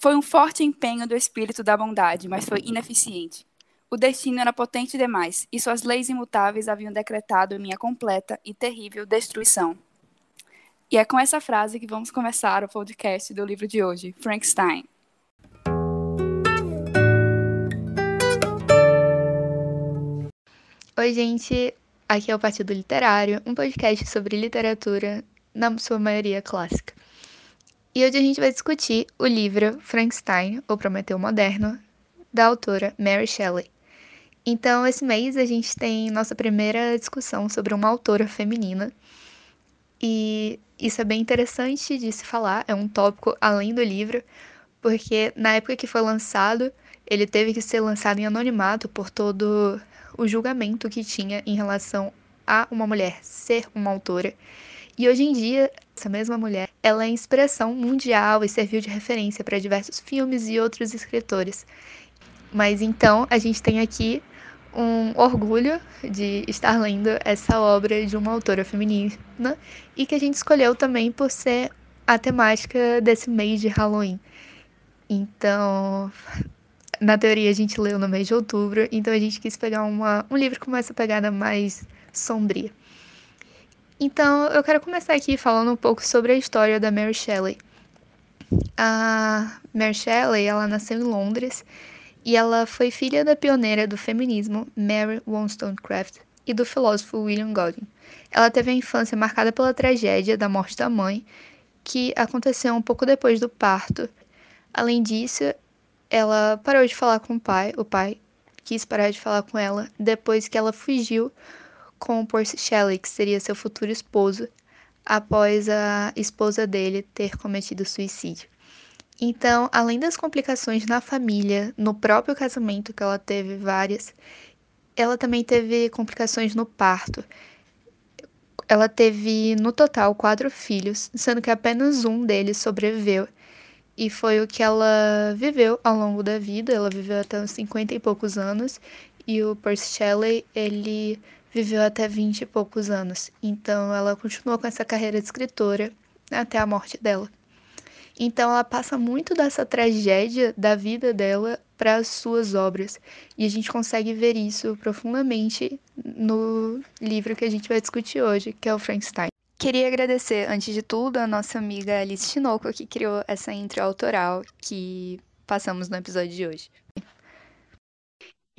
Foi um forte empenho do espírito da bondade, mas foi ineficiente. O destino era potente demais, e suas leis imutáveis haviam decretado minha completa e terrível destruição. E é com essa frase que vamos começar o podcast do livro de hoje, Frankenstein. Oi, gente. Aqui é o Partido Literário, um podcast sobre literatura, na sua maioria clássica. E hoje a gente vai discutir o livro Frankenstein, ou Prometeu Moderno, da autora Mary Shelley. Então, esse mês a gente tem nossa primeira discussão sobre uma autora feminina. E isso é bem interessante de se falar, é um tópico além do livro, porque na época que foi lançado, ele teve que ser lançado em anonimato por todo o julgamento que tinha em relação a uma mulher ser uma autora. E hoje em dia, essa mesma mulher, ela é inspiração mundial e serviu de referência para diversos filmes e outros escritores. Mas então, a gente tem aqui um orgulho de estar lendo essa obra de uma autora feminina e que a gente escolheu também por ser a temática desse mês de Halloween. Então, na teoria a gente leu no mês de outubro, então a gente quis pegar uma, um livro com essa pegada mais sombria. Então, eu quero começar aqui falando um pouco sobre a história da Mary Shelley. A Mary Shelley, ela nasceu em Londres e ela foi filha da pioneira do feminismo Mary Wollstonecraft e do filósofo William Godwin. Ela teve a infância marcada pela tragédia da morte da mãe, que aconteceu um pouco depois do parto. Além disso, ela parou de falar com o pai, o pai quis parar de falar com ela depois que ela fugiu com Percy Shelley, que seria seu futuro esposo, após a esposa dele ter cometido suicídio. Então, além das complicações na família, no próprio casamento, que ela teve várias, ela também teve complicações no parto. Ela teve, no total, quatro filhos, sendo que apenas um deles sobreviveu. E foi o que ela viveu ao longo da vida. Ela viveu até uns 50 e poucos anos. E o Percy Shelley, ele viveu até 20 e poucos anos. Então, ela continuou com essa carreira de escritora até a morte dela. Então ela passa muito dessa tragédia da vida dela para as suas obras. E a gente consegue ver isso profundamente no livro que a gente vai discutir hoje, que é o Frankenstein. Queria agradecer, antes de tudo, a nossa amiga Alice Tinoco, que criou essa intro autoral que passamos no episódio de hoje.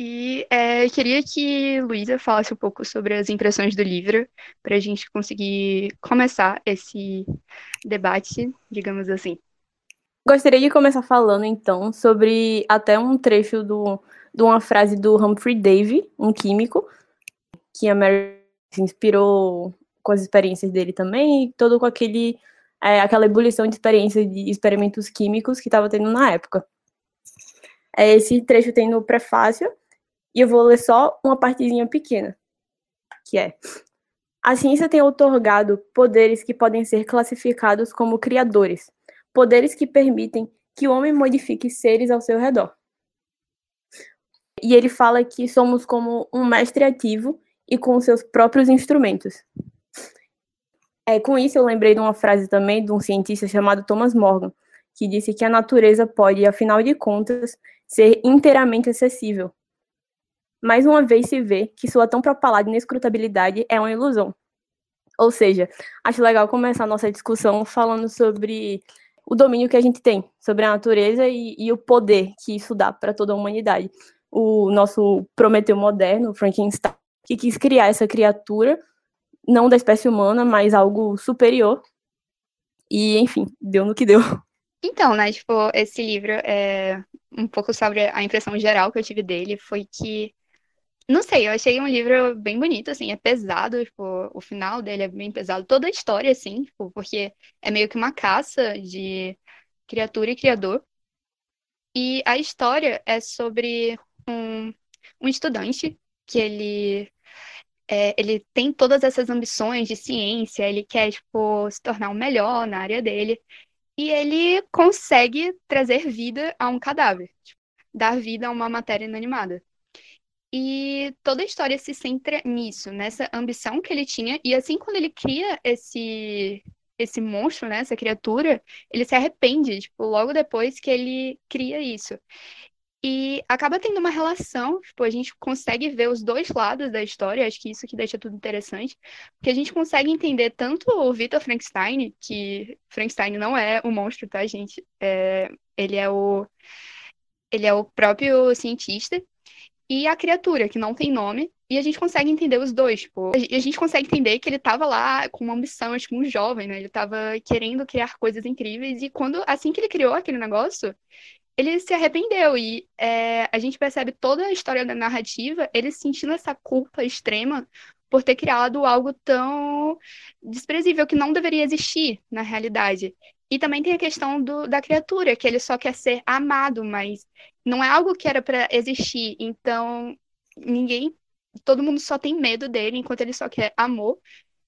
E é, queria que Luísa falasse um pouco sobre as impressões do livro, para a gente conseguir começar esse debate, digamos assim. Gostaria de começar falando, então, sobre até um trecho do, de uma frase do Humphrey Davy, um químico, que a Mary se inspirou com as experiências dele também, e todo com aquele, é, aquela ebulição de experiências de experimentos químicos que estava tendo na época. É, esse trecho tem no prefácio, e eu vou ler só uma partezinha pequena, que é a ciência tem otorgado poderes que podem ser classificados como criadores, poderes que permitem que o homem modifique seres ao seu redor. E ele fala que somos como um mestre ativo e com seus próprios instrumentos. É, com isso, eu lembrei de uma frase também de um cientista chamado Thomas Morgan, que disse que a natureza pode, afinal de contas, ser inteiramente acessível. Mais uma vez se vê que sua tão propalada inescrutabilidade é uma ilusão. Ou seja, acho legal começar a nossa discussão falando sobre o domínio que a gente tem sobre a natureza e, e o poder que isso dá para toda a humanidade. O nosso Prometeu moderno, Frankenstein, que quis criar essa criatura, não da espécie humana, mas algo superior. E, enfim, deu no que deu. Então, né, tipo, esse livro é um pouco sobre a impressão geral que eu tive dele foi que não sei, eu achei um livro bem bonito, assim, é pesado, tipo, o final dele é bem pesado, toda a história, assim, tipo, porque é meio que uma caça de criatura e criador. E a história é sobre um, um estudante que ele, é, ele tem todas essas ambições de ciência, ele quer, tipo, se tornar o melhor na área dele, e ele consegue trazer vida a um cadáver, tipo, dar vida a uma matéria inanimada. E toda a história se centra nisso, nessa ambição que ele tinha. E assim, quando ele cria esse, esse monstro, né, essa criatura, ele se arrepende, tipo, logo depois que ele cria isso. E acaba tendo uma relação, tipo, a gente consegue ver os dois lados da história, acho que isso que deixa tudo interessante, porque a gente consegue entender tanto o Victor Frankenstein, que Frankenstein não é o monstro, tá, gente? É, ele é o ele é o próprio cientista, e a criatura, que não tem nome, e a gente consegue entender os dois, tipo, a gente consegue entender que ele estava lá com uma ambição, acho que um jovem, né? Ele estava querendo criar coisas incríveis, e quando, assim que ele criou aquele negócio, ele se arrependeu, e é, a gente percebe toda a história da narrativa, ele sentindo essa culpa extrema por ter criado algo tão desprezível que não deveria existir na realidade. E também tem a questão do, da criatura, que ele só quer ser amado, mas não é algo que era para existir. Então, ninguém, todo mundo só tem medo dele, enquanto ele só quer amor.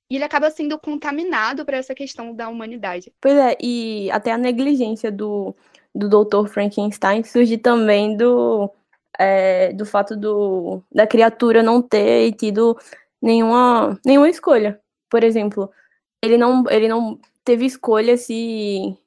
E ele acaba sendo contaminado para essa questão da humanidade. Pois é, e até a negligência do, do Dr. Frankenstein surge também do, é, do fato do, da criatura não ter tido nenhuma, nenhuma escolha. Por exemplo, ele não, ele não teve escolha se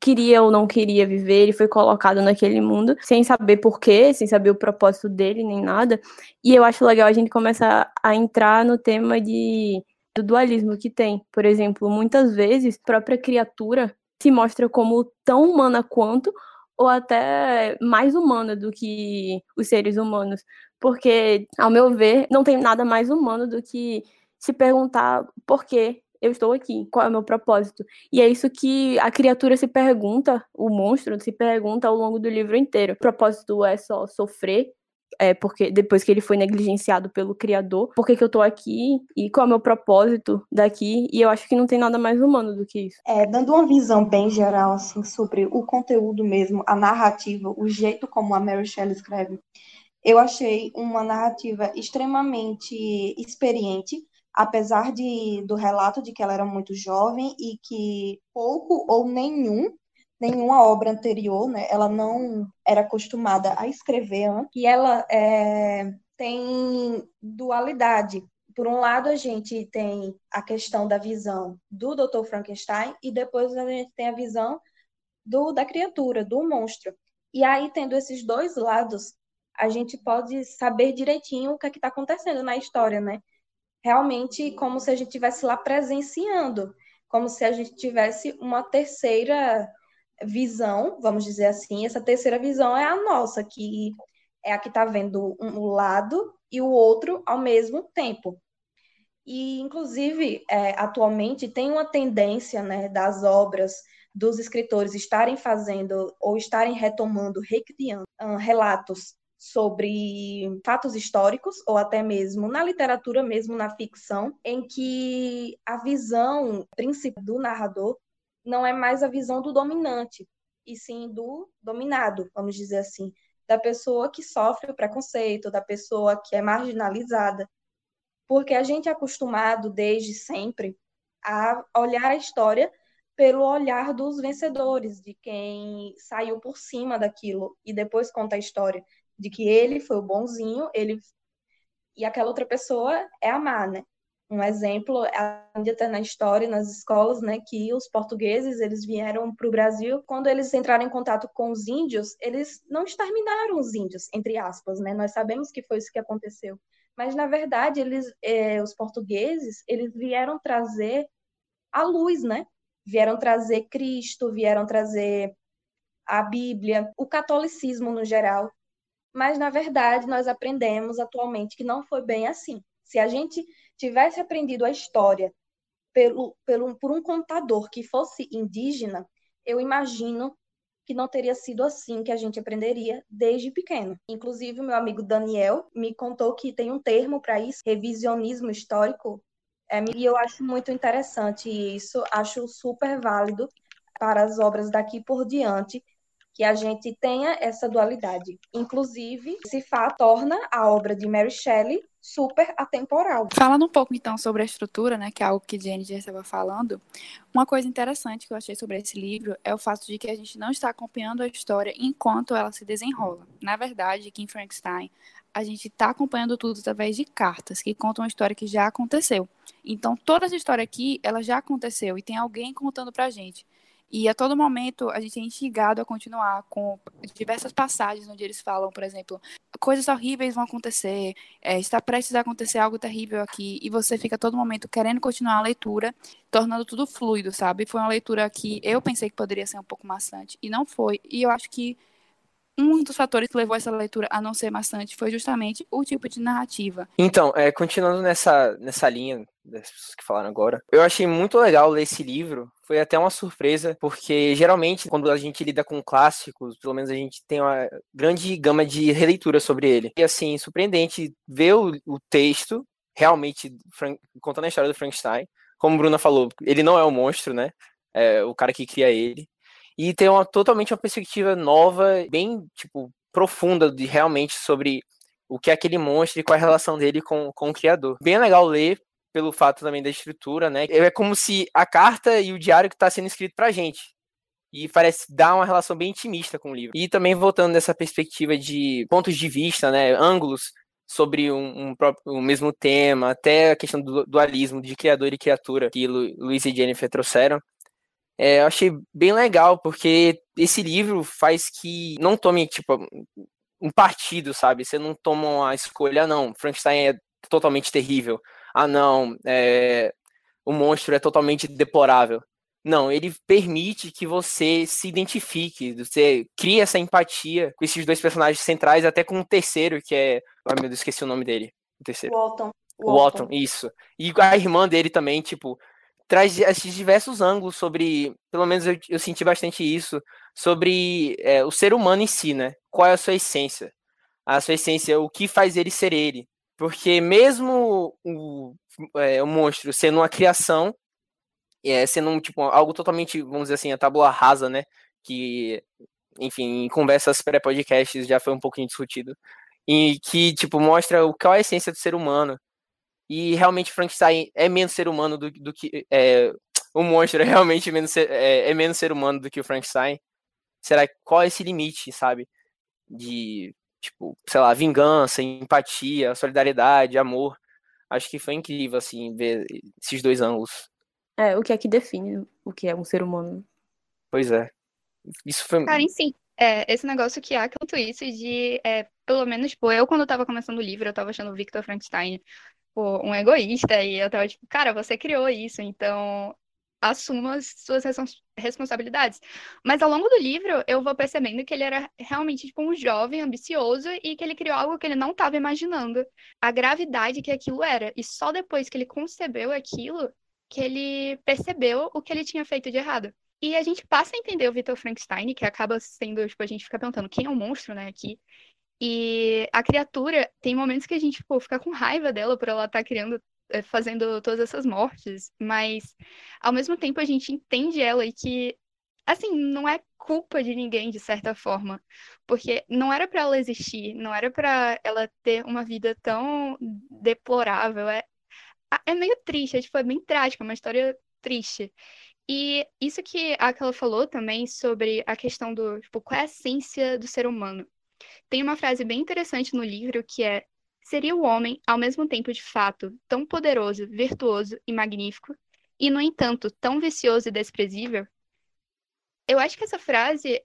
queria ou não queria viver, ele foi colocado naquele mundo sem saber porquê, sem saber o propósito dele nem nada. E eu acho legal a gente começar a entrar no tema de do dualismo que tem. Por exemplo, muitas vezes a própria criatura se mostra como tão humana quanto ou até mais humana do que os seres humanos, porque ao meu ver, não tem nada mais humano do que se perguntar por quê eu estou aqui, qual é o meu propósito? E é isso que a criatura se pergunta, o monstro se pergunta ao longo do livro inteiro. O propósito é só sofrer, é porque depois que ele foi negligenciado pelo criador, por que, que eu tô aqui e qual é o meu propósito daqui? E eu acho que não tem nada mais humano do que isso. É, dando uma visão bem geral assim sobre o conteúdo mesmo, a narrativa, o jeito como a Mary Shelley escreve, eu achei uma narrativa extremamente experiente apesar de, do relato de que ela era muito jovem e que pouco ou nenhum nenhuma obra anterior, né, ela não era acostumada a escrever, e ela é, tem dualidade. Por um lado, a gente tem a questão da visão do Dr. Frankenstein e depois a gente tem a visão do, da criatura, do monstro. E aí, tendo esses dois lados, a gente pode saber direitinho o que é está acontecendo na história, né? Realmente como se a gente estivesse lá presenciando, como se a gente tivesse uma terceira visão, vamos dizer assim. Essa terceira visão é a nossa, que é a que está vendo um lado e o outro ao mesmo tempo. E, inclusive, é, atualmente tem uma tendência né, das obras dos escritores estarem fazendo ou estarem retomando, recriando uh, relatos sobre fatos históricos ou até mesmo na literatura mesmo na ficção em que a visão principal do narrador não é mais a visão do dominante e sim do dominado vamos dizer assim. Da pessoa que sofre o preconceito da pessoa que é marginalizada. Porque a gente é acostumado desde sempre a olhar a história pelo olhar dos vencedores, de quem saiu por cima daquilo e depois conta a história de que ele foi o bonzinho, ele e aquela outra pessoa é a má, né? Um exemplo, ainda está na história, nas escolas, né, que os portugueses, eles vieram para o Brasil, quando eles entraram em contato com os índios, eles não exterminaram os índios, entre aspas, né? Nós sabemos que foi isso que aconteceu. Mas, na verdade, eles, é, os portugueses, eles vieram trazer a luz, né? Vieram trazer Cristo, vieram trazer a Bíblia, o catolicismo no geral, mas na verdade nós aprendemos atualmente que não foi bem assim. Se a gente tivesse aprendido a história pelo, pelo, por um contador que fosse indígena, eu imagino que não teria sido assim que a gente aprenderia desde pequeno. Inclusive, meu amigo Daniel me contou que tem um termo para isso, revisionismo histórico, é, e eu acho muito interessante isso, acho super válido para as obras daqui por diante, que a gente tenha essa dualidade. Inclusive, esse fato torna a obra de Mary Shelley super atemporal. Falando um pouco então sobre a estrutura, né, que é algo que Jenny já estava falando, uma coisa interessante que eu achei sobre esse livro é o fato de que a gente não está acompanhando a história enquanto ela se desenrola. Na verdade, aqui em Frankenstein, a gente está acompanhando tudo através de cartas que contam uma história que já aconteceu. Então, toda essa história aqui, ela já aconteceu e tem alguém contando pra gente. E a todo momento a gente é instigado a continuar com diversas passagens onde eles falam, por exemplo, coisas horríveis vão acontecer, é, está prestes a acontecer algo terrível aqui, e você fica a todo momento querendo continuar a leitura, tornando tudo fluido, sabe? Foi uma leitura que eu pensei que poderia ser um pouco maçante, e não foi. E eu acho que um dos fatores que levou essa leitura a não ser maçante foi justamente o tipo de narrativa. Então, é, continuando nessa, nessa linha das pessoas que falaram agora, eu achei muito legal ler esse livro. Foi até uma surpresa, porque geralmente quando a gente lida com clássicos, pelo menos a gente tem uma grande gama de releitura sobre ele. E assim, surpreendente ver o, o texto realmente Frank, contando a história do Frankenstein. Como Bruna falou, ele não é o um monstro, né? É o cara que cria ele e ter uma totalmente uma perspectiva nova, bem, tipo, profunda de realmente sobre o que é aquele monstro e qual é a relação dele com, com o criador. Bem legal ler pelo fato também da escritura, né? É como se a carta e o diário que está sendo escrito pra gente. E parece dar uma relação bem intimista com o livro. E também voltando nessa perspectiva de pontos de vista, né? Ângulos sobre um, um próprio, um mesmo tema, até a questão do dualismo de criador e criatura que Lu, Luiz e Jennifer trouxeram. É, eu achei bem legal, porque esse livro faz que não tome, tipo, um partido, sabe? Você não toma uma escolha, não, Frankenstein é totalmente terrível. Ah, não, é, o monstro é totalmente deplorável. Não, ele permite que você se identifique, você cria essa empatia com esses dois personagens centrais, até com o um terceiro, que é. Ai meu Deus, esqueci o nome dele. O terceiro. Walton. O Walton, isso. E a irmã dele também, tipo, traz esses diversos ângulos sobre, pelo menos eu, eu senti bastante isso, sobre é, o ser humano em si, né? Qual é a sua essência? A sua essência, o que faz ele ser ele. Porque mesmo o, é, o monstro sendo uma criação, é, sendo um, tipo, algo totalmente, vamos dizer assim, a tábua rasa, né? Que, enfim, em conversas pré-podcasts já foi um pouquinho discutido. E que, tipo, mostra o qual é a essência do ser humano e realmente Frankenstein é menos ser humano do, do que. É, o monstro é realmente menos ser, é, é, menos ser humano do que o Frankenstein. Será qual é esse limite, sabe? De, tipo, sei lá, vingança, empatia, solidariedade, amor. Acho que foi incrível, assim, ver esses dois ângulos. É, o que é que define o que é um ser humano. Pois é. Isso foi. Cara, sim. É, esse negócio que há quanto isso de, é, pelo menos, tipo, eu quando eu tava começando o livro, eu tava achando o Victor Frankenstein tipo, um egoísta. E eu tava tipo, cara, você criou isso, então assuma as suas responsabilidades. Mas ao longo do livro, eu vou percebendo que ele era realmente tipo um jovem ambicioso e que ele criou algo que ele não estava imaginando, a gravidade que aquilo era. E só depois que ele concebeu aquilo, que ele percebeu o que ele tinha feito de errado. E a gente passa a entender o Victor Frankenstein, que acaba sendo, tipo, a gente fica perguntando quem é o monstro, né, aqui. E a criatura, tem momentos que a gente pô, fica com raiva dela por ela estar tá criando, fazendo todas essas mortes, mas ao mesmo tempo a gente entende ela e que, assim, não é culpa de ninguém, de certa forma, porque não era para ela existir, não era para ela ter uma vida tão deplorável. É, é meio triste, é, tipo, é bem trágica, é uma história triste. E isso que a ela falou também sobre a questão do, tipo, qual é a essência do ser humano. Tem uma frase bem interessante no livro que é: Seria o homem, ao mesmo tempo de fato, tão poderoso, virtuoso e magnífico, e, no entanto, tão vicioso e desprezível? Eu acho que essa frase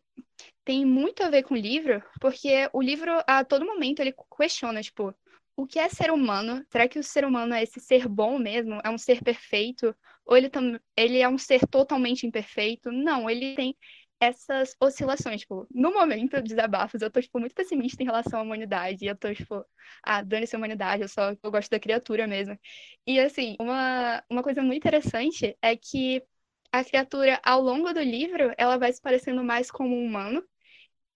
tem muito a ver com o livro, porque o livro, a todo momento, ele questiona, tipo, o que é ser humano? Será que o ser humano é esse ser bom mesmo? É um ser perfeito? Ou ele, ele é um ser totalmente imperfeito? Não, ele tem essas oscilações, tipo, no momento de desabafos, eu tô, tipo, muito pessimista em relação à humanidade, e eu tô, tipo, ah, dane-se a humanidade, eu só eu gosto da criatura mesmo. E, assim, uma, uma coisa muito interessante é que a criatura, ao longo do livro, ela vai se parecendo mais como um humano,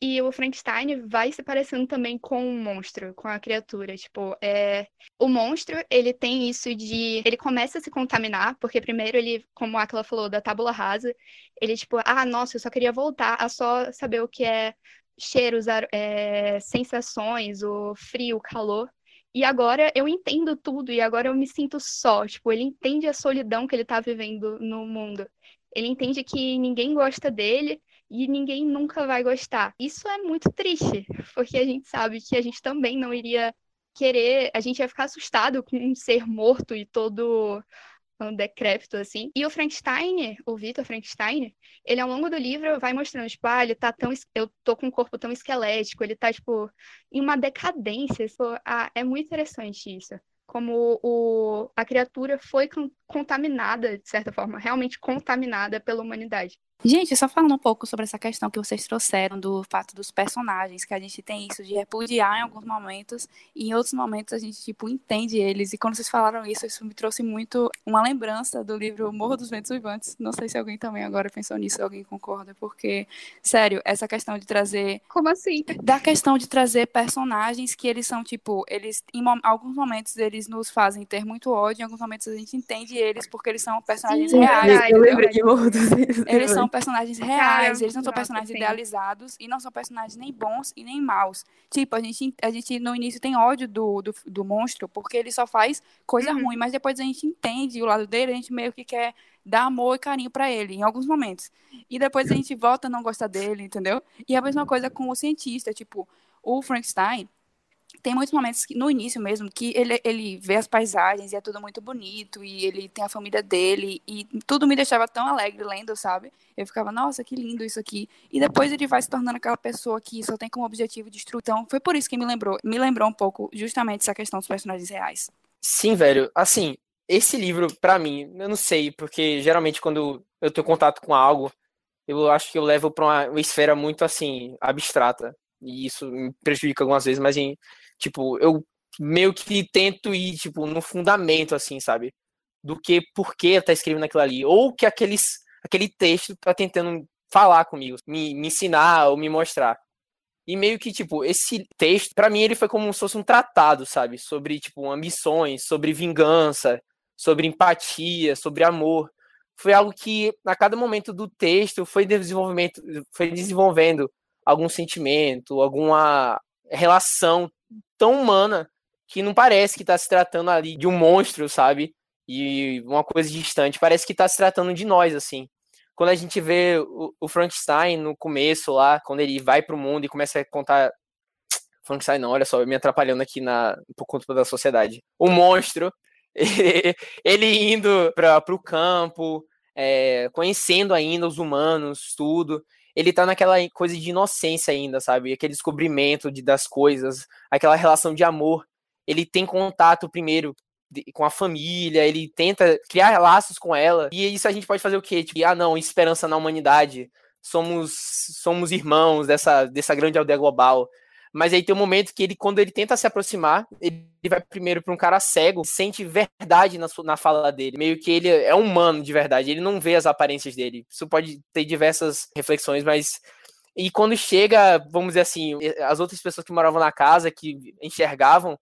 e o Frankenstein vai se parecendo também com um monstro, com a criatura. Tipo, é... o monstro, ele tem isso de. Ele começa a se contaminar, porque primeiro ele, como a Aquila falou, da tábula rasa, ele, tipo, ah, nossa, eu só queria voltar a só saber o que é cheiros, é... sensações, o frio, o calor. E agora eu entendo tudo, e agora eu me sinto só. Tipo, ele entende a solidão que ele tá vivendo no mundo. Ele entende que ninguém gosta dele e ninguém nunca vai gostar. Isso é muito triste, porque a gente sabe que a gente também não iria querer, a gente ia ficar assustado com um ser morto e todo um decrépito, assim. E o Frankenstein, o Victor Frankenstein, ele ao longo do livro vai mostrando, tipo, ah, ele tá tão. Eu tô com um corpo tão esquelético, ele tá, tipo, em uma decadência. Tipo, ah, é muito interessante isso. Como o, a criatura foi contaminada, de certa forma, realmente contaminada pela humanidade. Gente, só falando um pouco sobre essa questão que vocês trouxeram do fato dos personagens, que a gente tem isso de repudiar em alguns momentos e em outros momentos a gente, tipo, entende eles. E quando vocês falaram isso, isso me trouxe muito uma lembrança do livro Morro dos Ventos Vivantes. Não sei se alguém também agora pensou nisso, alguém concorda, porque, sério, essa questão de trazer... Como assim? Da questão de trazer personagens que eles são, tipo, eles, em alguns momentos eles nos fazem ter muito ódio, em alguns momentos a gente entende eles porque eles são personagens Sim, reais. Eu lembrei de Morro dos Ventos Eles são personagens reais, eles não são personagens sim. idealizados e não são personagens nem bons e nem maus. Tipo, a gente, a gente no início tem ódio do, do, do monstro porque ele só faz coisa uhum. ruim, mas depois a gente entende o lado dele, a gente meio que quer dar amor e carinho para ele em alguns momentos. E depois a gente volta a não gostar dele, entendeu? E a mesma coisa com o cientista, tipo, o Frankenstein, tem muitos momentos que, no início mesmo que ele, ele vê as paisagens e é tudo muito bonito e ele tem a família dele e tudo me deixava tão alegre lendo, sabe? Eu ficava, nossa, que lindo isso aqui. E depois ele vai se tornando aquela pessoa que só tem como objetivo destruir. Então, foi por isso que me lembrou, me lembrou um pouco justamente essa questão dos personagens reais. Sim, velho. Assim, esse livro, para mim, eu não sei, porque geralmente quando eu tenho contato com algo, eu acho que eu levo para uma, uma esfera muito assim, abstrata. E isso me prejudica algumas vezes, mas em Tipo, eu meio que tento ir, tipo, no fundamento, assim, sabe? Do que por que tá escrevendo aquilo ali. Ou que aqueles, aquele texto tá tentando falar comigo, me, me ensinar ou me mostrar. E meio que, tipo, esse texto, para mim, ele foi como se fosse um tratado, sabe? Sobre, tipo, ambições, sobre vingança, sobre empatia, sobre amor. Foi algo que, a cada momento do texto, foi desenvolvimento, foi desenvolvendo algum sentimento, alguma relação tão humana que não parece que está se tratando ali de um monstro, sabe? E uma coisa distante. Parece que está se tratando de nós, assim. Quando a gente vê o, o Frankenstein no começo lá, quando ele vai pro mundo e começa a contar. Frankenstein não, olha só, me atrapalhando aqui na, por conta da sociedade. O monstro, ele indo para o campo, é, conhecendo ainda os humanos, tudo ele tá naquela coisa de inocência ainda, sabe? Aquele descobrimento de, das coisas, aquela relação de amor. Ele tem contato primeiro com a família, ele tenta criar laços com ela. E isso a gente pode fazer o quê? Tipo, ah, não, esperança na humanidade. Somos somos irmãos dessa dessa grande aldeia global. Mas aí tem um momento que ele, quando ele tenta se aproximar, ele vai primeiro para um cara cego, sente verdade na, na fala dele. Meio que ele é humano de verdade, ele não vê as aparências dele. Isso pode ter diversas reflexões, mas. E quando chega, vamos dizer assim, as outras pessoas que moravam na casa, que enxergavam,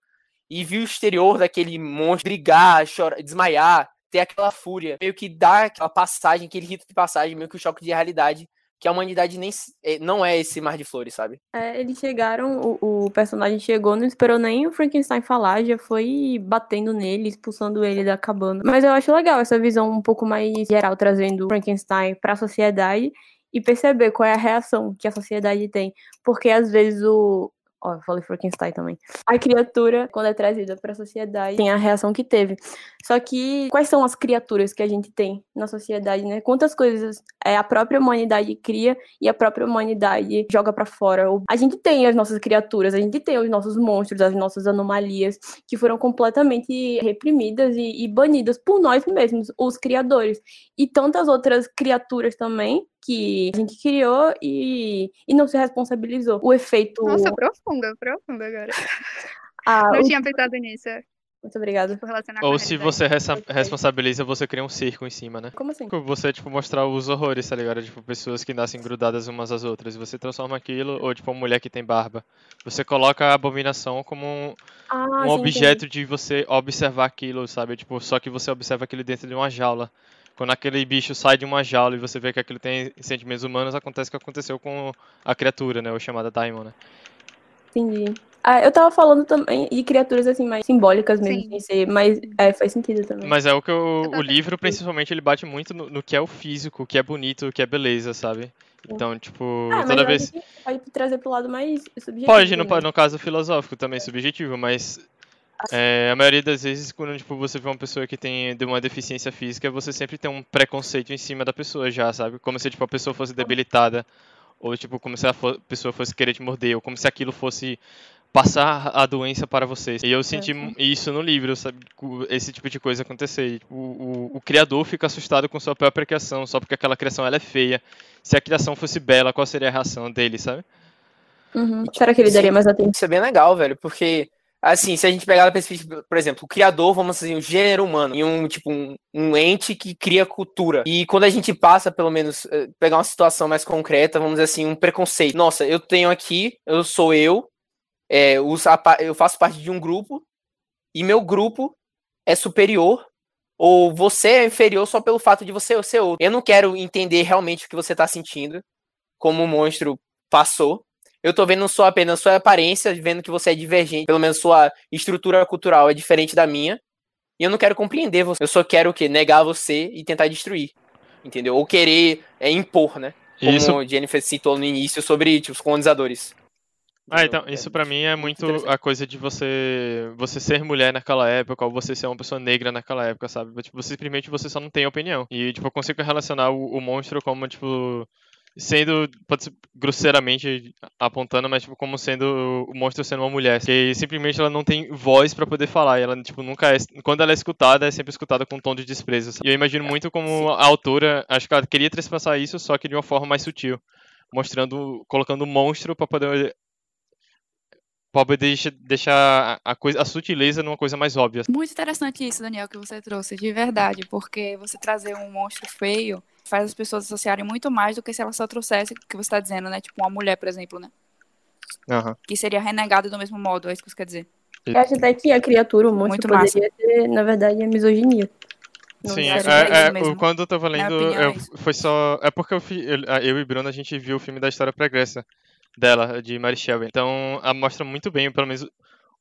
e viu o exterior daquele monstro brigar, chorar, desmaiar, ter aquela fúria, meio que dá aquela passagem, aquele rito de passagem, meio que o choque de realidade que a humanidade nem eh, não é esse mar de flores, sabe? É, eles chegaram, o, o, personagem chegou, não esperou nem o Frankenstein falar, já foi batendo nele, expulsando ele da cabana. Mas eu acho legal essa visão um pouco mais geral, trazendo o Frankenstein para a sociedade e perceber qual é a reação que a sociedade tem. Porque às vezes o, Ó, eu falei Frankenstein também. A criatura, quando é trazida para a sociedade, tem a reação que teve. Só que quais são as criaturas que a gente tem na sociedade, né? Quantas coisas é, a própria humanidade cria e a própria humanidade joga para fora? A gente tem as nossas criaturas, a gente tem os nossos monstros, as nossas anomalias que foram completamente reprimidas e, e banidas por nós mesmos, os criadores. E tantas outras criaturas também que a gente criou e, e não se responsabilizou. O efeito. Nossa, profunda, profunda agora. Ah, não o... tinha pensado nisso. Muito obrigada. Ou se você responsabiliza, você cria um circo em cima, né? Como assim? Você, tipo, mostrar os horrores, tá ligado? Tipo, pessoas que nascem grudadas umas às outras. Você transforma aquilo, ou tipo, uma mulher que tem barba. Você coloca a abominação como um, ah, um sim, objeto sim. de você observar aquilo, sabe? Tipo, só que você observa aquilo dentro de uma jaula. Quando aquele bicho sai de uma jaula e você vê que aquilo tem sentimentos humanos, acontece o que aconteceu com a criatura, né? O chamada Daimon, né? Entendi. Ah, eu tava falando também de criaturas assim mais simbólicas mesmo, mas é, faz sentido também. Mas é o que o, o livro, principalmente, ele bate muito no, no, que é o físico, o que é bonito, o que é beleza, sabe? Então, tipo, ah, toda vez. Pode trazer pro lado mais subjetivo. Pode, no, né? no caso filosófico também, subjetivo, mas É, a maioria das vezes, quando tipo, você vê uma pessoa que tem uma deficiência física, você sempre tem um preconceito em cima da pessoa já, sabe? Como se tipo, a pessoa fosse debilitada, ou tipo, como se a pessoa fosse querer te morder, ou como se aquilo fosse passar a doença para vocês. E eu senti é, isso no livro, sabe? Esse tipo de coisa acontecer. O, o, o, criador fica assustado com sua própria criação, só porque aquela criação ela é feia. Se a criação fosse bela, qual seria a reação dele, sabe? Uhum. Será que ele daria mais atenção? Isso é bem legal, velho, porque assim, se a gente pegar a perspectiva, por exemplo, o criador, vamos dizer, o gênero humano, e um tipo um, um, ente que cria cultura. E quando a gente passa, pelo menos, eh, pegar uma situação mais concreta, vamos dizer assim, um preconceito. Nossa, eu tenho aqui, eu sou eu, é, eu faço parte de um grupo e meu grupo é superior ou você é inferior só pelo fato de você ser outro. Eu não quero entender realmente o que você está sentindo, como o monstro passou. Eu tô vendo só apenas sua aparência, vendo que você é divergente, pelo menos sua estrutura cultural é diferente da minha. E eu não quero compreender você. Eu só quero o quê? Negar você e tentar destruir. Entendeu? Ou querer é, impor, né? Como Isso. a Jennifer citou no início sobre tipo, os colonizadores. Ah, então, isso para mim é muito a coisa de você você ser mulher naquela época, ou você ser uma pessoa negra naquela época, sabe? Tipo, simplesmente você só não tem opinião. E, tipo, eu consigo relacionar o, o monstro como, tipo, sendo, pode ser grosseiramente apontando, mas tipo, como sendo o monstro sendo uma mulher, que simplesmente ela não tem voz para poder falar, e ela tipo nunca é, quando ela é escutada, é sempre escutada com um tom de desprezo. E eu imagino muito como a autora, acho que ela queria transpassar isso, só que de uma forma mais sutil, mostrando, colocando o monstro para poder Pobre deixa, deixa a, coisa, a sutileza numa coisa mais óbvia. Muito interessante isso, Daniel, que você trouxe, de verdade, porque você trazer um monstro feio faz as pessoas associarem muito mais do que se ela só trouxesse o que você está dizendo, né? Tipo uma mulher, por exemplo, né? Uhum. Que seria renegada do mesmo modo, é isso que você quer dizer. Eu acho até que a criatura, o monstro, muito poderia massa. ter, na verdade, a misoginia. Não Sim, é, é, quando eu tava lendo, eu, é foi só. É porque eu, eu e Bruno a gente viu o filme da história pregressa dela, de Mary Shelley. Então, a mostra muito bem, pelo menos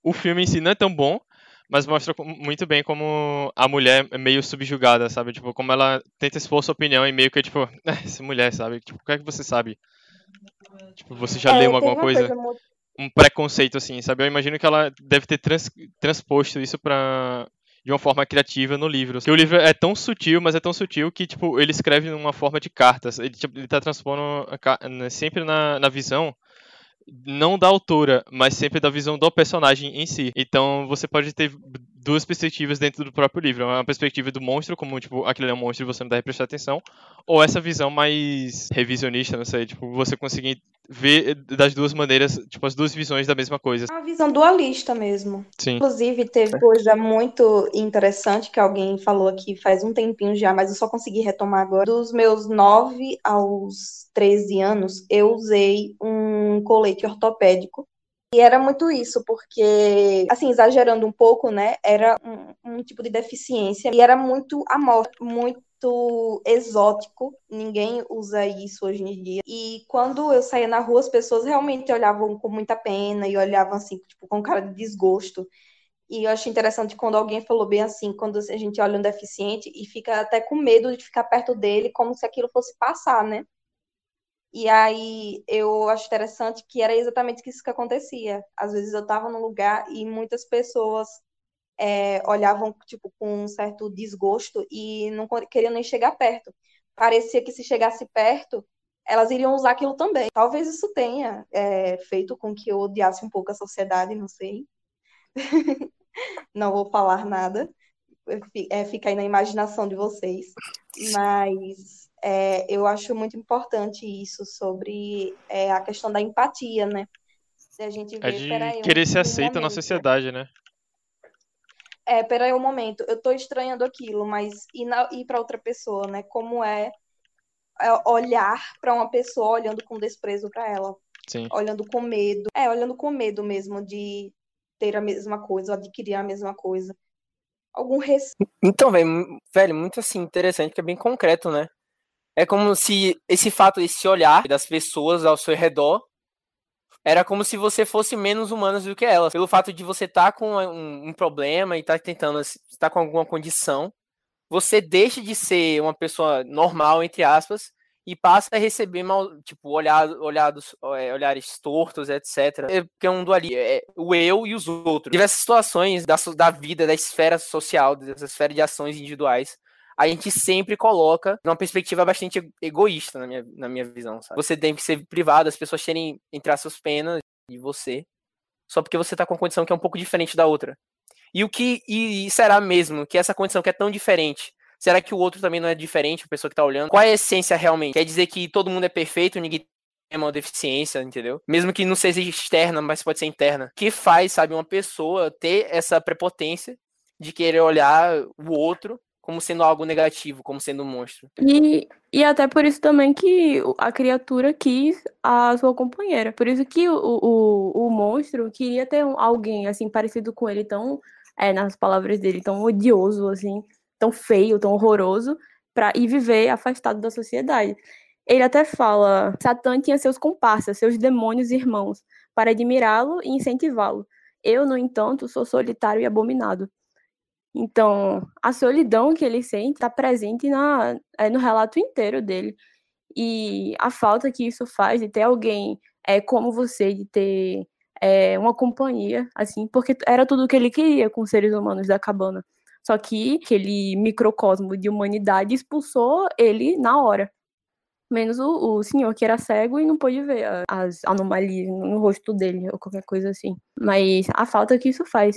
o filme em si não é tão bom, mas mostra muito bem como a mulher é meio subjugada, sabe? Tipo, como ela tenta expor sua opinião e meio que, tipo, ah, essa mulher, sabe? Tipo, o que é que você sabe? Tipo, você já é, leu alguma coisa? coisa muito... Um preconceito, assim, sabe? Eu imagino que ela deve ter trans... transposto isso pra de uma forma criativa no livro. Porque o livro é tão sutil, mas é tão sutil que, tipo, ele escreve numa forma de cartas. Ele, tipo, ele tá transpondo né, sempre na, na visão não da autora, mas sempre da visão do personagem em si. Então você pode ter duas perspectivas dentro do próprio livro. Uma perspectiva do monstro, como, tipo, aquele é um monstro e você não deve prestar atenção. Ou essa visão mais revisionista, não sei, tipo, você conseguir ver das duas maneiras, tipo, as duas visões da mesma coisa. Uma visão dualista mesmo. Sim. Inclusive, teve coisa muito interessante que alguém falou aqui faz um tempinho já, mas eu só consegui retomar agora. Dos meus 9 aos 13 anos, eu usei um colete ortopédico e era muito isso, porque, assim, exagerando um pouco, né, era um, um tipo de deficiência e era muito amor, muito exótico, ninguém usa isso hoje em dia. E quando eu saía na rua, as pessoas realmente olhavam com muita pena e olhavam assim, tipo, com cara de desgosto. E eu acho interessante quando alguém falou bem assim, quando a gente olha um deficiente e fica até com medo de ficar perto dele, como se aquilo fosse passar, né? E aí eu acho interessante que era exatamente isso que acontecia. Às vezes eu estava num lugar e muitas pessoas é, olhavam tipo com um certo desgosto e não queriam nem chegar perto. Parecia que se chegasse perto, elas iriam usar aquilo também. Talvez isso tenha é, feito com que eu odiasse um pouco a sociedade, não sei. não vou falar nada. É, fica aí na imaginação de vocês. Mas é, eu acho muito importante isso sobre é, a questão da empatia, né? A gente ver, é de peraí, querer um, ser aceita momento, na sociedade, né? É, peraí um momento, eu tô estranhando aquilo, mas e, e para outra pessoa, né? Como é, é olhar para uma pessoa olhando com desprezo para ela? Sim. Olhando com medo. É, olhando com medo mesmo de ter a mesma coisa, ou adquirir a mesma coisa. Algum res... Então, velho, velho, muito assim, interessante, que é bem concreto, né? É como se esse fato, esse olhar das pessoas ao seu redor era como se você fosse menos humano do que elas. Pelo fato de você estar tá com um, um, problema e estar tá tentando estar tá com alguma condição, você deixa de ser uma pessoa normal, entre aspas, e passa a receber mal, tipo, olhado, olhados, é, olhares tortos, etc. É, porque é um dualismo, é o eu e os outros. Diversas situações da, da vida, da esfera social, dessa esfera de ações individuais, a gente sempre coloca numa perspectiva bastante egoísta, na minha, na minha visão, sabe? Você tem que ser privado, as pessoas terem, entre suas penas de você, só porque você tá com uma condição que é um pouco diferente da outra. E o que e será mesmo que essa condição que é tão diferente Será que o outro também não é diferente, a pessoa que tá olhando? Qual é a essência realmente? Quer dizer que todo mundo é perfeito, ninguém tem uma deficiência, entendeu? Mesmo que não seja externa, mas pode ser interna. Que faz, sabe, uma pessoa ter essa prepotência de querer olhar o outro como sendo algo negativo, como sendo um monstro. E, e até por isso também que a criatura quis a sua companheira. Por isso que o, o, o monstro queria ter alguém, assim, parecido com ele, tão, é, nas palavras dele, tão odioso, assim, tão feio, tão horroroso, para ir viver afastado da sociedade. Ele até fala: Satã tinha seus comparsas, seus demônios irmãos, para admirá-lo e incentivá-lo. Eu, no entanto, sou solitário e abominado. Então, a solidão que ele sente está presente na, é, no relato inteiro dele. E a falta que isso faz de ter alguém é, como você, de ter é, uma companhia, assim, porque era tudo o que ele queria com os seres humanos da cabana. Só que aquele microcosmo de humanidade expulsou ele na hora. Menos o, o senhor que era cego e não pôde ver as anomalias no rosto dele ou qualquer coisa assim. Mas a falta que isso faz.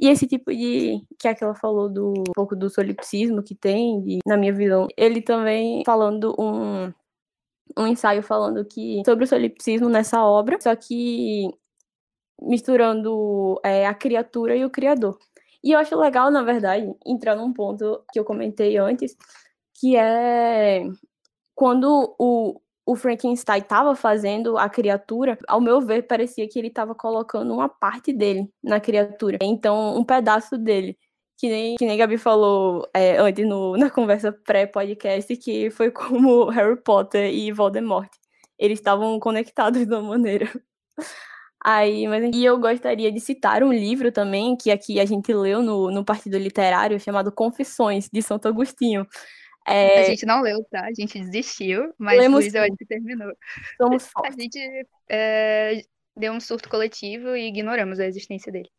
E esse tipo de. que é que ela falou do um pouco do solipsismo que tem, de, na minha visão, ele também falando um, um ensaio falando que sobre o solipsismo nessa obra, só que misturando é, a criatura e o criador. E eu acho legal, na verdade, entrar num ponto que eu comentei antes, que é quando o, o Frankenstein estava fazendo a criatura, ao meu ver, parecia que ele estava colocando uma parte dele na criatura. Então, um pedaço dele. Que nem, que nem Gabi falou é, antes no, na conversa pré-podcast, que foi como Harry Potter e Voldemort. Eles estavam conectados de uma maneira. Aí, mas e eu gostaria de citar um livro também que aqui a gente leu no, no Partido Literário chamado Confissões de Santo Agostinho. É... A gente não leu, tá? A gente desistiu, mas Lemos... Acho que terminou. Somos fortes. A gente é, deu um surto coletivo e ignoramos a existência dele.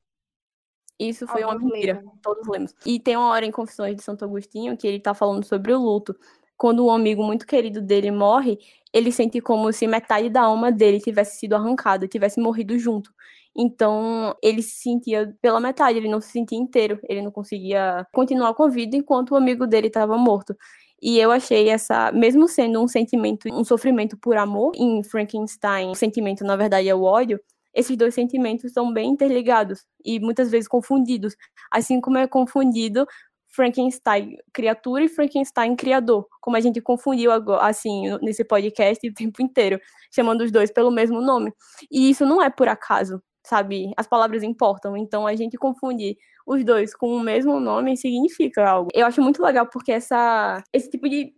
Isso foi uma mentira. Todos lemos. E tem uma hora em Confissões de Santo Agostinho que ele tá falando sobre o luto quando um amigo muito querido dele morre, ele sente como se metade da alma dele tivesse sido arrancada, tivesse morrido junto. Então, ele se sentia pela metade, ele não se sentia inteiro, ele não conseguia continuar com a vida enquanto o amigo dele estava morto. E eu achei essa, mesmo sendo um sentimento, um sofrimento por amor, em Frankenstein, o sentimento na verdade é o ódio, esses dois sentimentos são bem interligados e muitas vezes confundidos. Assim como é confundido Frankenstein criatura e Frankenstein criador, como a gente confundiu agora, assim nesse podcast o tempo inteiro, chamando os dois pelo mesmo nome. E isso não é por acaso, sabe? As palavras importam, então a gente confundir os dois com o mesmo nome significa algo. Eu acho muito legal porque essa esse tipo de,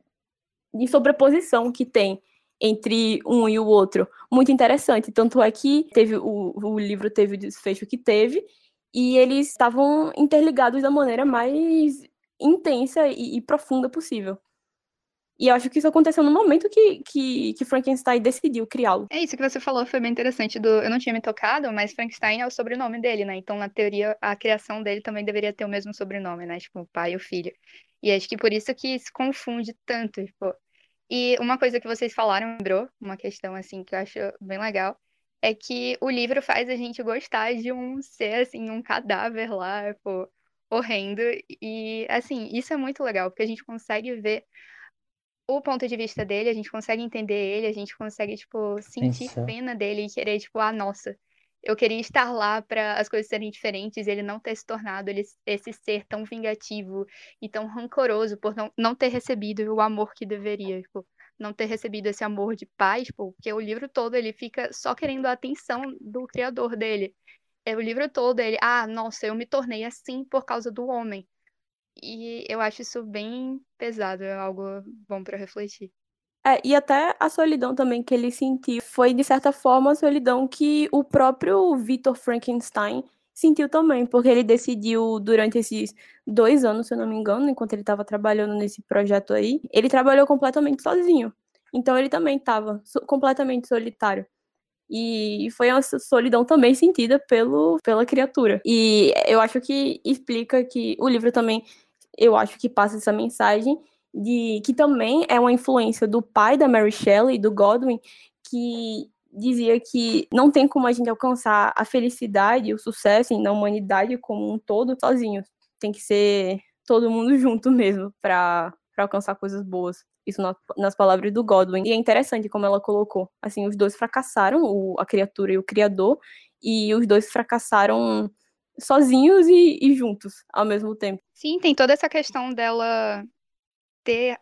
de sobreposição que tem entre um e o outro, muito interessante. Tanto é que teve o, o livro teve o desfecho que teve, e eles estavam interligados da maneira mais intensa e, e, profunda possível. E eu acho que isso aconteceu no momento que, que, que Frankenstein decidiu criá-lo. É isso que você falou, foi bem interessante. Do, eu não tinha me tocado, mas Frankenstein é o sobrenome dele, né? Então, na teoria, a criação dele também deveria ter o mesmo sobrenome, né? Tipo, o pai e o filho. E acho que por isso que se confunde tanto, tipo. E uma coisa que vocês falaram, lembrou, uma questão assim que eu acho bem legal, é que o livro faz a gente gostar de um ser, assim, um cadáver lá, pô, horrendo. E, assim, isso é muito legal, porque a gente consegue ver o ponto de vista dele, a gente consegue entender ele, a gente consegue, tipo, sentir pena dele e querer, tipo, ah, nossa, eu queria estar lá para as coisas serem diferentes, ele não ter se tornado ele, esse ser tão vingativo e tão rancoroso por não, não ter recebido o amor que deveria. Tipo, não ter recebido esse amor de paz, porque o livro todo ele fica só querendo a atenção do criador dele. É o livro todo ele, ah, nossa, eu me tornei assim por causa do homem. E eu acho isso bem pesado, é algo bom para refletir. É, e até a solidão também que ele sentiu foi, de certa forma, a solidão que o próprio Victor Frankenstein sentiu também, porque ele decidiu, durante esses dois anos, se eu não me engano, enquanto ele estava trabalhando nesse projeto aí, ele trabalhou completamente sozinho. Então ele também estava completamente solitário. E foi uma solidão também sentida pelo, pela criatura. E eu acho que explica que o livro também, eu acho que passa essa mensagem de que também é uma influência do pai da Mary Shelley, do Godwin, que dizia que não tem como a gente alcançar a felicidade o sucesso na humanidade como um todo sozinhos. Tem que ser todo mundo junto mesmo para alcançar coisas boas. Isso nas palavras do Godwin. E é interessante como ela colocou. Assim, os dois fracassaram, o, a criatura e o criador, e os dois fracassaram sozinhos e, e juntos ao mesmo tempo. Sim, tem toda essa questão dela ter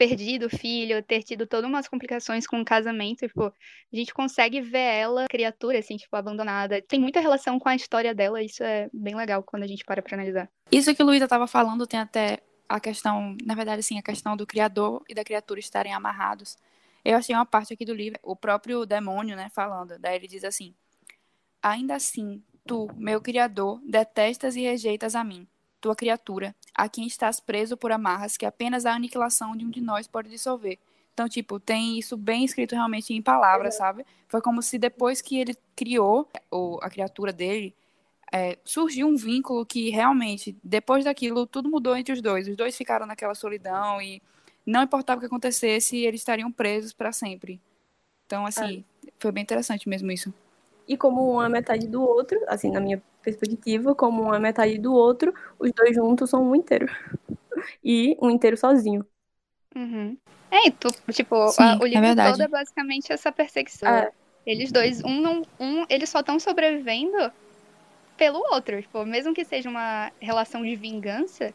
perdido o filho, ter tido todas umas complicações com o casamento, tipo, a gente consegue ver ela, criatura, assim, tipo, abandonada. Tem muita relação com a história dela, e isso é bem legal quando a gente para pra analisar. Isso que o Luísa tava falando tem até a questão, na verdade, assim, a questão do criador e da criatura estarem amarrados. Eu achei uma parte aqui do livro, o próprio demônio, né, falando. Daí ele diz assim: Ainda assim, tu, meu criador, detestas e rejeitas a mim tua criatura, a quem estás preso por amarras que apenas a aniquilação de um de nós pode dissolver. Então, tipo, tem isso bem escrito realmente em palavras, sabe? Foi como se depois que ele criou ou a criatura dele, é, surgiu um vínculo que realmente, depois daquilo, tudo mudou entre os dois. Os dois ficaram naquela solidão e não importava o que acontecesse, eles estariam presos para sempre. Então, assim, é. foi bem interessante mesmo isso. E como uma metade do outro, assim, na minha perspectiva, como uma metade do outro, os dois juntos são um inteiro. E um inteiro sozinho. Uhum. É, tu, tipo, Sim, a, o livro é todo é basicamente essa perseguição. É. Eles dois, um, não, um eles só estão sobrevivendo pelo outro. Tipo, mesmo que seja uma relação de vingança,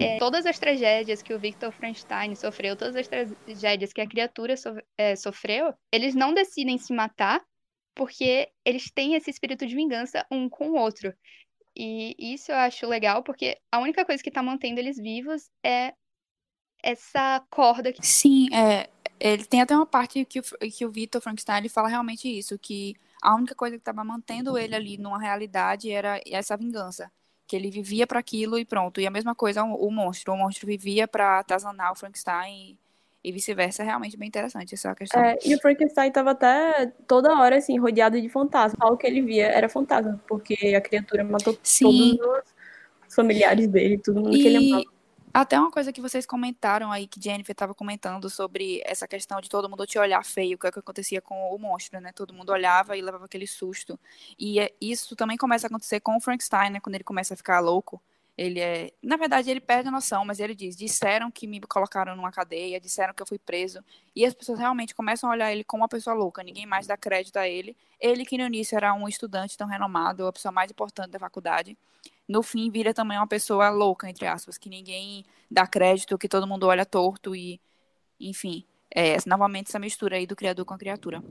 é, todas as tragédias que o Victor Frankenstein sofreu, todas as tragédias que a criatura so, é, sofreu, eles não decidem se matar porque eles têm esse espírito de vingança um com o outro. E isso eu acho legal, porque a única coisa que tá mantendo eles vivos é essa corda. Que... Sim, é, ele tem até uma parte que o, que o Victor Frankenstein fala realmente isso, que a única coisa que estava mantendo ele ali numa realidade era essa vingança. Que ele vivia para aquilo e pronto. E a mesma coisa o, o monstro. O monstro vivia para atazanar o Frankenstein e vice-versa. É realmente bem interessante essa questão. É, e o Frankenstein estava até toda hora, assim, rodeado de fantasmas. O que ele via era fantasma, porque a criatura matou Sim. todos os familiares dele, todo mundo e... que ele amava. Até uma coisa que vocês comentaram aí, que Jennifer estava comentando sobre essa questão de todo mundo te olhar feio, o que, é que acontecia com o monstro, né? Todo mundo olhava e levava aquele susto. E é, isso também começa a acontecer com o Frankenstein, né? Quando ele começa a ficar louco. Ele é, na verdade, ele perde a noção, mas ele diz: disseram que me colocaram numa cadeia, disseram que eu fui preso, e as pessoas realmente começam a olhar ele como uma pessoa louca. Ninguém mais dá crédito a ele. Ele que no início era um estudante tão renomado, a pessoa mais importante da faculdade, no fim vira também uma pessoa louca entre aspas, que ninguém dá crédito, que todo mundo olha torto e, enfim, é novamente essa mistura aí do criador com a criatura.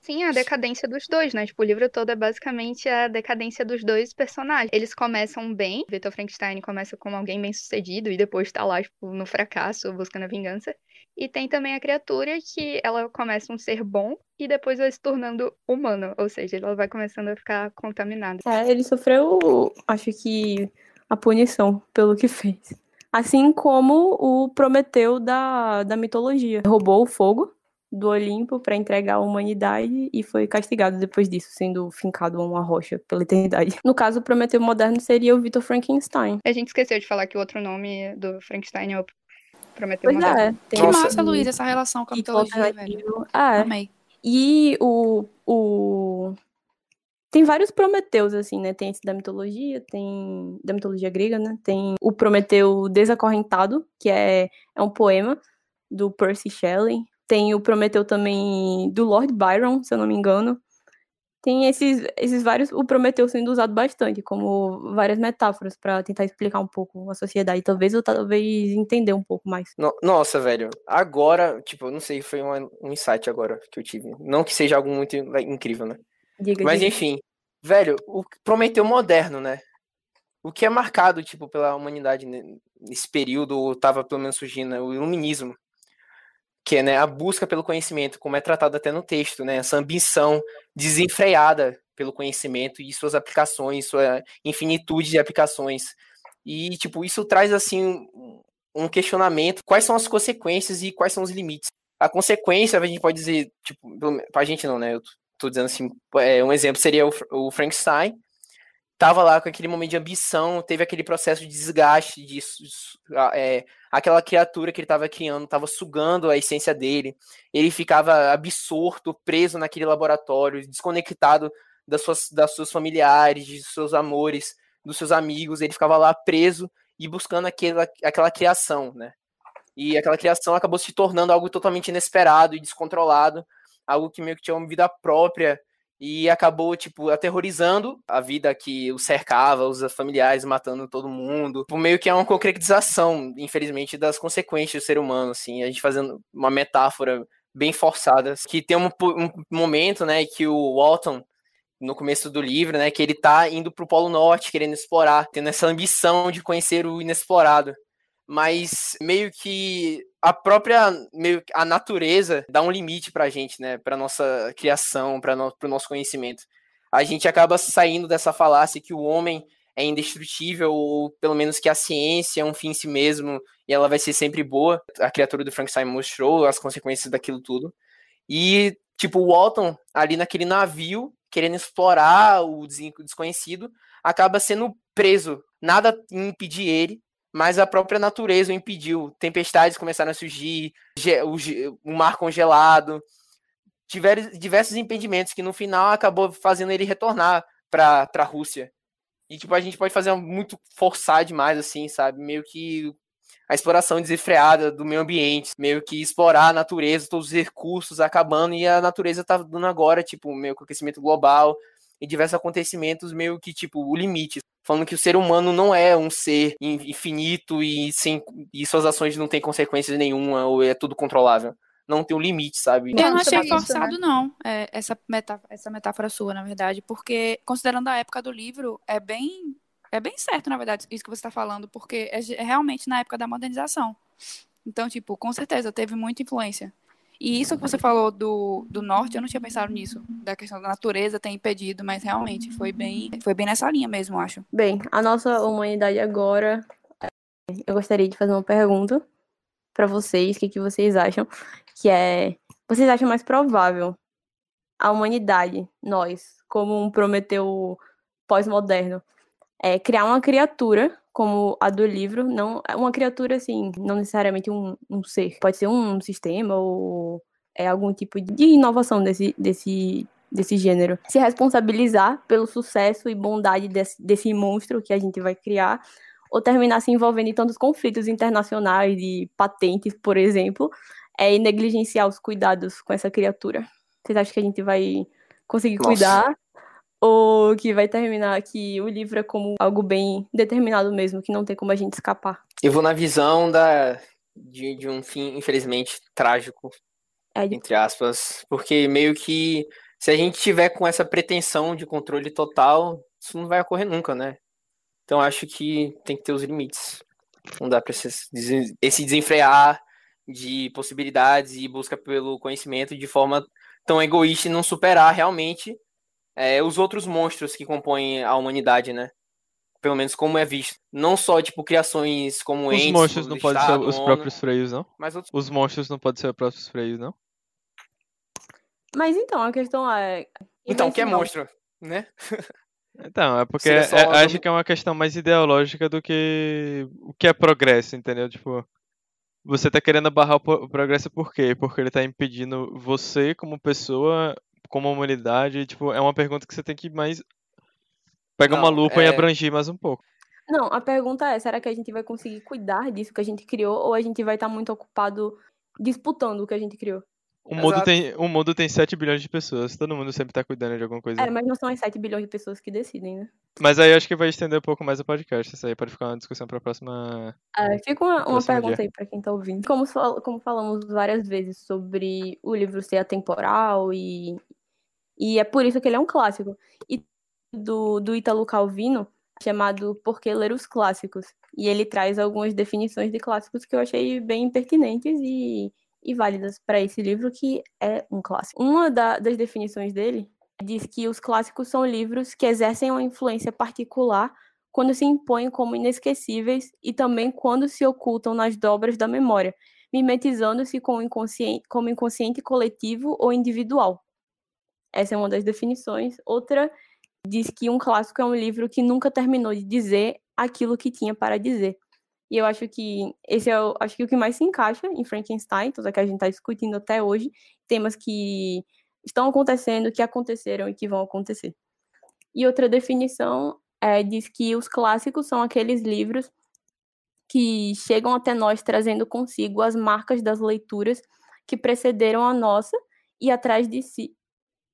Sim, a decadência dos dois, né? Tipo, o livro todo é basicamente a decadência dos dois personagens. Eles começam bem, Victor Frankenstein começa como alguém bem sucedido e depois tá lá, tipo, no fracasso, buscando a vingança. E tem também a criatura que ela começa um ser bom e depois vai se tornando humano, ou seja, ela vai começando a ficar contaminada. É, ele sofreu, acho que, a punição pelo que fez. Assim como o Prometeu da, da mitologia. Roubou o fogo do Olimpo para entregar a humanidade e foi castigado depois disso, sendo fincado a uma rocha pela eternidade. No caso, o Prometeu moderno seria o Victor Frankenstein. A gente esqueceu de falar que o outro nome do Frankenstein é o Prometeu pois moderno. É, que massa, Luiz, essa relação com a mitologia, velho. É. Amei. E o, o... Tem vários Prometeus, assim, né? Tem esse da mitologia, tem... Da mitologia grega, né? Tem o Prometeu Desacorrentado, que é, é um poema do Percy Shelley. Tem o Prometeu também do Lord Byron, se eu não me engano. Tem esses, esses vários, o Prometeu sendo usado bastante, como várias metáforas para tentar explicar um pouco a sociedade. Talvez eu talvez entender um pouco mais. No, nossa, velho. Agora, tipo, não sei, foi um, um insight agora que eu tive. Não que seja algo muito incrível, né? Diga, Mas diga. enfim, velho, o Prometeu moderno, né? O que é marcado, tipo, pela humanidade nesse período, estava pelo menos surgindo, né? o iluminismo que é né, a busca pelo conhecimento, como é tratado até no texto, né, essa ambição desenfreada pelo conhecimento e suas aplicações, sua infinitude de aplicações. E, tipo, isso traz, assim, um questionamento, quais são as consequências e quais são os limites a consequência, a gente pode dizer, tipo, pra gente não, né? Eu tô dizendo assim, é, um exemplo seria o, o Frankenstein, tava lá com aquele momento de ambição, teve aquele processo de desgaste, de, é, aquela criatura que ele estava criando, estava sugando a essência dele, ele ficava absorto, preso naquele laboratório, desconectado das suas, das suas familiares, de seus amores, dos seus amigos, ele ficava lá preso e buscando aquela, aquela criação, né? E aquela criação acabou se tornando algo totalmente inesperado e descontrolado, algo que meio que tinha uma vida própria e acabou, tipo, aterrorizando a vida que o cercava, os familiares matando todo mundo. Tipo, meio que é uma concretização, infelizmente, das consequências do ser humano, assim, a gente fazendo uma metáfora bem forçada, que tem um, um momento, né, que o Walton no começo do livro, né, que ele tá indo pro Polo Norte, querendo explorar, tendo essa ambição de conhecer o inexplorado mas meio que a própria meio a natureza dá um limite para a gente, né, para nossa criação, para no, o nosso conhecimento. A gente acaba saindo dessa falácia que o homem é indestrutível ou pelo menos que a ciência é um fim em si mesmo e ela vai ser sempre boa. A criatura do Frankenstein mostrou as consequências daquilo tudo. E tipo o Walton ali naquele navio querendo explorar o desconhecido acaba sendo preso. Nada impedir ele mas a própria natureza o impediu. Tempestades começaram a surgir, o, mar congelado, tiveram diversos impedimentos que no final acabou fazendo ele retornar para a Rússia. E tipo, a gente pode fazer muito forçar demais assim, sabe? Meio que a exploração desenfreada do meio ambiente, meio que explorar a natureza, todos os recursos acabando e a natureza tá dando agora, tipo, meio com aquecimento global e diversos acontecimentos meio que tipo o limite falando que o ser humano não é um ser infinito e, sem, e suas ações não têm consequências nenhuma, ou é tudo controlável. Não tem um limite, sabe? Eu não achei forçado, isso, né? não, é, essa, metáfora, essa metáfora sua, na verdade, porque, considerando a época do livro, é bem, é bem certo, na verdade, isso que você está falando, porque é, é realmente na época da modernização. Então, tipo, com certeza, teve muita influência. E isso que você falou do, do norte, eu não tinha pensado nisso, da questão da natureza ter impedido, mas realmente foi bem, foi bem nessa linha mesmo, acho. Bem, a nossa humanidade agora, eu gostaria de fazer uma pergunta para vocês, o que, que vocês acham, que é, vocês acham mais provável a humanidade, nós, como um Prometeu pós-moderno, é, criar uma criatura como a do livro, não é uma criatura assim, não necessariamente um, um ser, pode ser um sistema ou é algum tipo de inovação desse, desse, desse gênero. Se responsabilizar pelo sucesso e bondade desse, desse monstro que a gente vai criar, ou terminar se envolvendo em tantos conflitos internacionais de patentes, por exemplo, é, negligenciar os cuidados com essa criatura. Vocês acham que a gente vai conseguir Nossa. cuidar ou que vai terminar que o livro é como algo bem determinado mesmo, que não tem como a gente escapar. Eu vou na visão da de, de um fim, infelizmente, trágico, é de... entre aspas, porque meio que se a gente tiver com essa pretensão de controle total, isso não vai ocorrer nunca, né? Então acho que tem que ter os limites. Não dá para esse desenfrear de possibilidades e busca pelo conhecimento de forma tão egoísta e não superar realmente é, os outros monstros que compõem a humanidade, né? Pelo menos como é visto. Não só, tipo, criações como Os entes, monstros não podem ser os próprios freios, não? Mas outros... Os monstros não podem ser os próprios freios, não? Mas então, a questão é... Então, o que é monstro, né? Então, é porque é, acho que é uma questão mais ideológica do que o que é progresso, entendeu? Tipo, você tá querendo barrar o progresso por quê? Porque ele tá impedindo você, como pessoa, como humanidade? Tipo, é uma pergunta que você tem que mais pegar uma lupa é... e abranger mais um pouco. Não, a pergunta é, será que a gente vai conseguir cuidar disso que a gente criou ou a gente vai estar muito ocupado disputando o que a gente criou? O mundo, tem, o mundo tem 7 bilhões de pessoas, todo mundo sempre tá cuidando de alguma coisa. É, mas não são as 7 bilhões de pessoas que decidem, né? Mas aí acho que vai estender um pouco mais o podcast. Isso aí pode ficar uma discussão pra próxima. É, fica uma, uma pergunta dia. aí pra quem tá ouvindo. Como, como falamos várias vezes sobre o livro ser atemporal e, e é por isso que ele é um clássico. E do, do Ítalo Calvino, chamado Por que Ler os Clássicos? E ele traz algumas definições de clássicos que eu achei bem pertinentes e, e válidas para esse livro, que é um clássico. Uma da, das definições dele diz que os clássicos são livros que exercem uma influência particular quando se impõem como inesquecíveis e também quando se ocultam nas dobras da memória, mimetizando-se com o inconsciente, como inconsciente coletivo ou individual. Essa é uma das definições. Outra diz que um clássico é um livro que nunca terminou de dizer aquilo que tinha para dizer. E eu acho que esse é o, acho que o que mais se encaixa em Frankenstein, tudo que a gente está discutindo até hoje, temas que estão acontecendo, que aconteceram e que vão acontecer. E outra definição é, diz que os clássicos são aqueles livros que chegam até nós trazendo consigo as marcas das leituras que precederam a nossa e atrás de si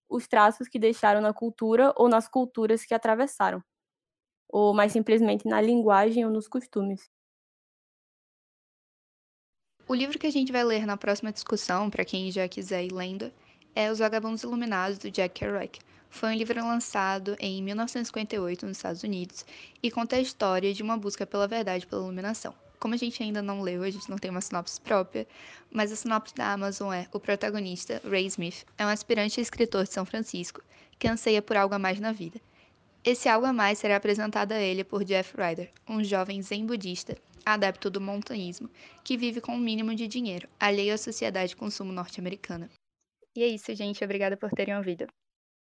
os traços que deixaram na cultura ou nas culturas que atravessaram, ou mais simplesmente na linguagem ou nos costumes. O livro que a gente vai ler na próxima discussão, para quem já quiser ir lendo, é Os Vagabundos Iluminados, do Jack Kerouac. Foi um livro lançado em 1958 nos Estados Unidos e conta a história de uma busca pela verdade pela iluminação. Como a gente ainda não leu, a gente não tem uma sinopse própria, mas a sinopse da Amazon é: o protagonista, Ray Smith, é um aspirante a escritor de São Francisco que anseia por algo a mais na vida. Esse algo a mais será apresentado a ele por Jeff Ryder, um jovem zen budista, adepto do montanhismo, que vive com o um mínimo de dinheiro, alheio à sociedade de consumo norte-americana. E é isso, gente. Obrigada por terem ouvido.